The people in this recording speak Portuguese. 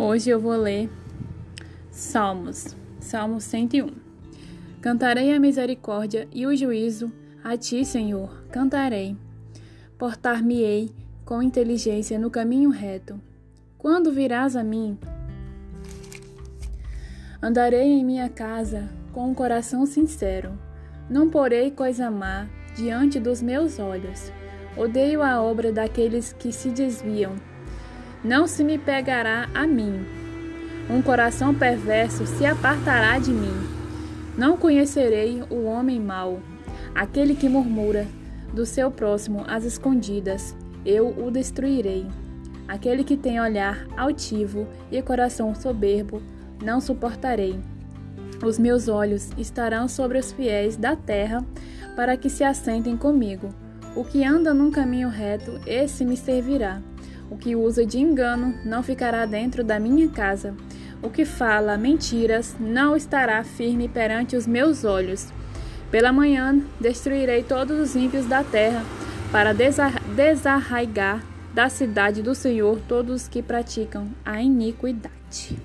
Hoje eu vou ler Salmos, Salmo 101. Cantarei a misericórdia e o juízo a ti, Senhor, cantarei. Portar-me-ei com inteligência no caminho reto. Quando virás a mim, andarei em minha casa com um coração sincero. Não porei coisa má diante dos meus olhos. Odeio a obra daqueles que se desviam não se me pegará a mim. Um coração perverso se apartará de mim. Não conhecerei o homem mau, aquele que murmura do seu próximo às escondidas, eu o destruirei. Aquele que tem olhar altivo e coração soberbo, não suportarei. Os meus olhos estarão sobre os fiéis da terra, para que se assentem comigo. O que anda num caminho reto, esse me servirá. O que usa de engano não ficará dentro da minha casa. O que fala mentiras não estará firme perante os meus olhos. Pela manhã destruirei todos os ímpios da terra, para desarraigar da cidade do Senhor todos os que praticam a iniquidade.